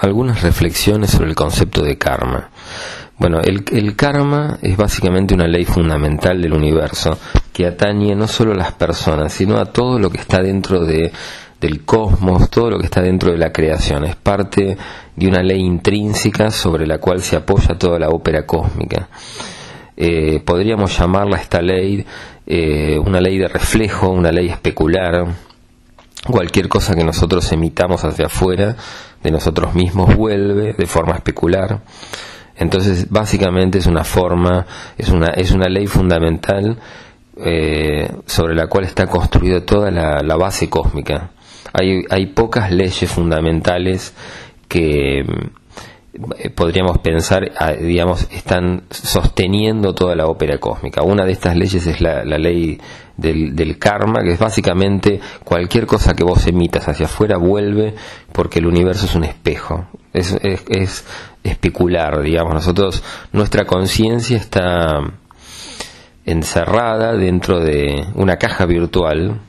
algunas reflexiones sobre el concepto de karma. Bueno, el, el, karma es básicamente una ley fundamental del universo que atañe no solo a las personas, sino a todo lo que está dentro de, del cosmos, todo lo que está dentro de la creación. Es parte de una ley intrínseca sobre la cual se apoya toda la ópera cósmica. Eh, podríamos llamarla esta ley eh, una ley de reflejo, una ley especular. Cualquier cosa que nosotros emitamos hacia afuera de nosotros mismos vuelve de forma especular. Entonces, básicamente es una forma, es una, es una ley fundamental eh, sobre la cual está construida toda la, la base cósmica. Hay, hay, pocas leyes fundamentales que podríamos pensar, ah, digamos, están sosteniendo toda la ópera cósmica. Una de estas leyes es la, ley del, karma, que es básicamente cualquier cosa que vos emitas hacia afuera vuelve porque el universo es un espejo. Es, es, es especular, digamos. Nosotros, nuestra conciencia está encerrada dentro de una caja virtual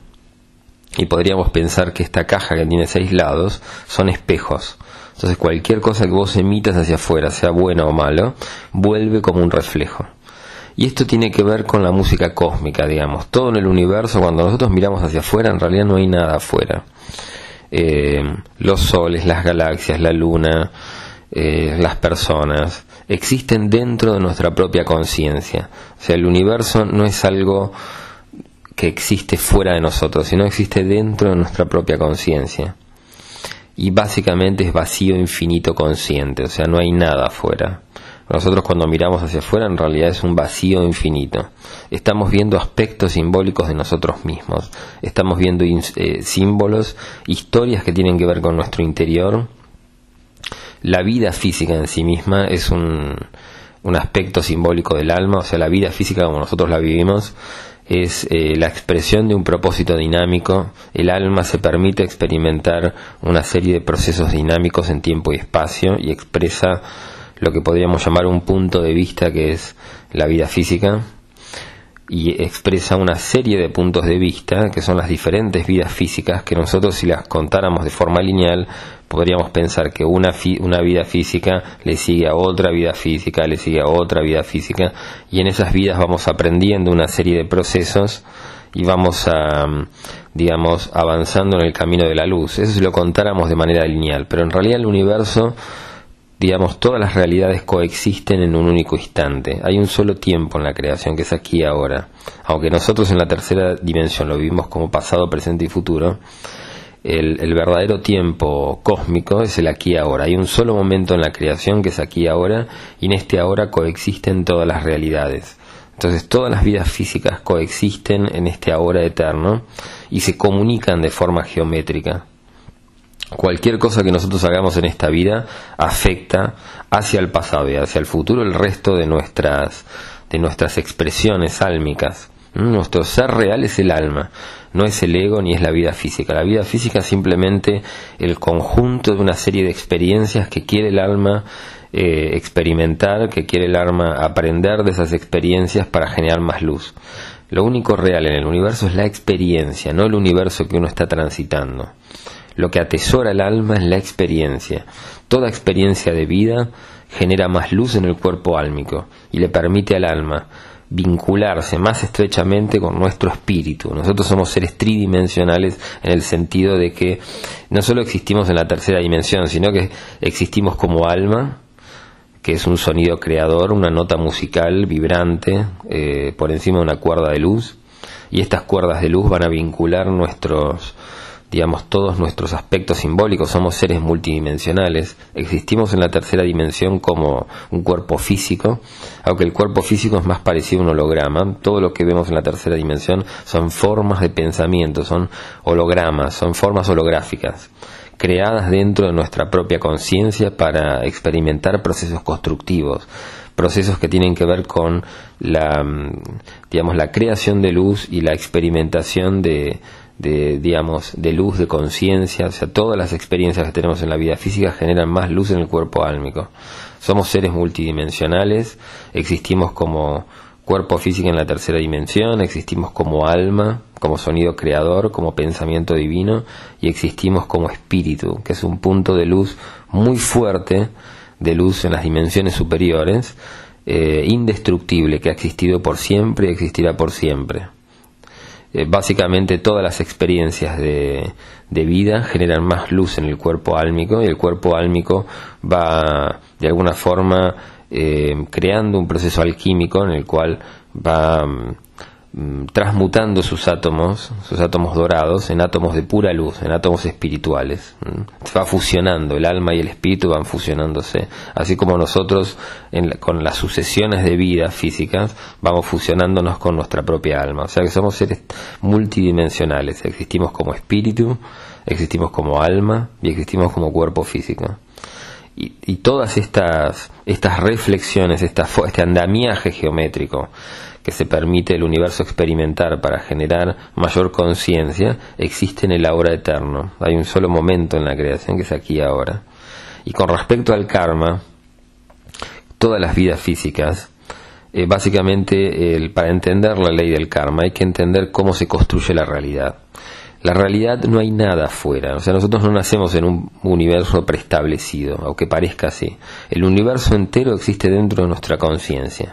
y podríamos pensar que esta caja que tiene seis lados son espejos. Entonces cualquier cosa que vos emitas hacia afuera, sea bueno o malo, vuelve como un reflejo. Y esto tiene que ver con la música cósmica, digamos. Todo en el universo, cuando nosotros miramos hacia afuera, en realidad no hay nada afuera. Eh, los soles, las galaxias, la luna, eh, las personas, existen dentro de nuestra propia conciencia. O sea, el universo no es algo que existe fuera de nosotros, sino existe dentro de nuestra propia conciencia. Y básicamente es vacío infinito consciente, o sea, no hay nada afuera. Nosotros cuando miramos hacia afuera en realidad es un vacío infinito. Estamos viendo aspectos simbólicos de nosotros mismos. Estamos viendo eh, símbolos, historias que tienen que ver con nuestro interior. La vida física en sí misma es un, un aspecto simbólico del alma, o sea, la vida física como nosotros la vivimos es eh, la expresión de un propósito dinámico. El alma se permite experimentar una serie de procesos dinámicos en tiempo y espacio y expresa lo que podríamos llamar un punto de vista que es la vida física y expresa una serie de puntos de vista que son las diferentes vidas físicas que nosotros si las contáramos de forma lineal podríamos pensar que una, una vida física le sigue a otra vida física, le sigue a otra vida física, y en esas vidas vamos aprendiendo una serie de procesos y vamos digamos, avanzando en el camino de la luz. Eso si lo contáramos de manera lineal, pero en realidad el universo, digamos, todas las realidades coexisten en un único instante. Hay un solo tiempo en la creación que es aquí ahora. Aunque nosotros en la tercera dimensión lo vivimos como pasado, presente y futuro, el, el, verdadero tiempo cósmico es el aquí ahora. Hay un solo momento en la creación que es aquí ahora, y en este ahora coexisten todas las realidades. Entonces todas las vidas físicas coexisten en este ahora eterno y se comunican de forma geométrica. Cualquier cosa que nosotros hagamos en esta vida afecta hacia el pasado y hacia el futuro el resto de nuestras, de nuestras expresiones álmicas. Nuestro ser real es el alma, no es el ego ni es la vida física. La vida física es simplemente el conjunto de una serie de experiencias que quiere el alma eh, experimentar, que quiere el alma aprender de esas experiencias para generar más luz. Lo único real en el universo es la experiencia, no el universo que uno está transitando. Lo que atesora el alma es la experiencia. Toda experiencia de vida genera más luz en el cuerpo álmico y le permite al alma vincularse más estrechamente con nuestro espíritu. Nosotros somos seres tridimensionales en el sentido de que no solo existimos en la tercera dimensión, sino que existimos como alma, que es un sonido creador, una nota musical vibrante eh, por encima de una cuerda de luz, y estas cuerdas de luz van a vincular nuestros digamos, todos nuestros aspectos simbólicos, somos seres multidimensionales, existimos en la tercera dimensión como un cuerpo físico, aunque el cuerpo físico es más parecido a un holograma, todo lo que vemos en la tercera dimensión son formas de pensamiento, son hologramas, son formas holográficas, creadas dentro de nuestra propia conciencia para experimentar procesos constructivos, procesos que tienen que ver con la, digamos, la creación de luz y la experimentación de, de, digamos, de luz, de conciencia, o sea, todas las experiencias que tenemos en la vida física generan más luz en el cuerpo álmico. Somos seres multidimensionales, existimos como cuerpo físico en la tercera dimensión, existimos como alma, como sonido creador, como pensamiento divino, y existimos como espíritu, que es un punto de luz muy fuerte, de luz en las dimensiones superiores, eh, indestructible, que ha existido por siempre y existirá por siempre. Eh, básicamente todas las experiencias de, de, vida generan más luz en el cuerpo álmico y el cuerpo álmico va de alguna forma eh, creando un proceso alquímico en el cual va mm, transmutando sus átomos, sus átomos dorados, en átomos de pura luz, en átomos espirituales. Se va fusionando, el alma y el espíritu van fusionándose, así como nosotros con las sucesiones de vida físicas vamos fusionándonos con nuestra propia alma. O sea que somos seres multidimensionales, existimos como espíritu, existimos como alma y existimos como cuerpo físico. Y, todas estas, estas reflexiones, este andamiaje geométrico que se permite el universo experimentar para generar mayor conciencia, existe en el ahora eterno. Hay un solo momento en la creación que es aquí ahora. Y con respecto al karma, todas las vidas físicas, eh, básicamente para entender la ley del karma hay que entender cómo se construye la realidad la realidad no hay nada afuera. O sea, nosotros no nacemos en un universo preestablecido, aunque parezca así. El universo entero existe dentro de nuestra conciencia.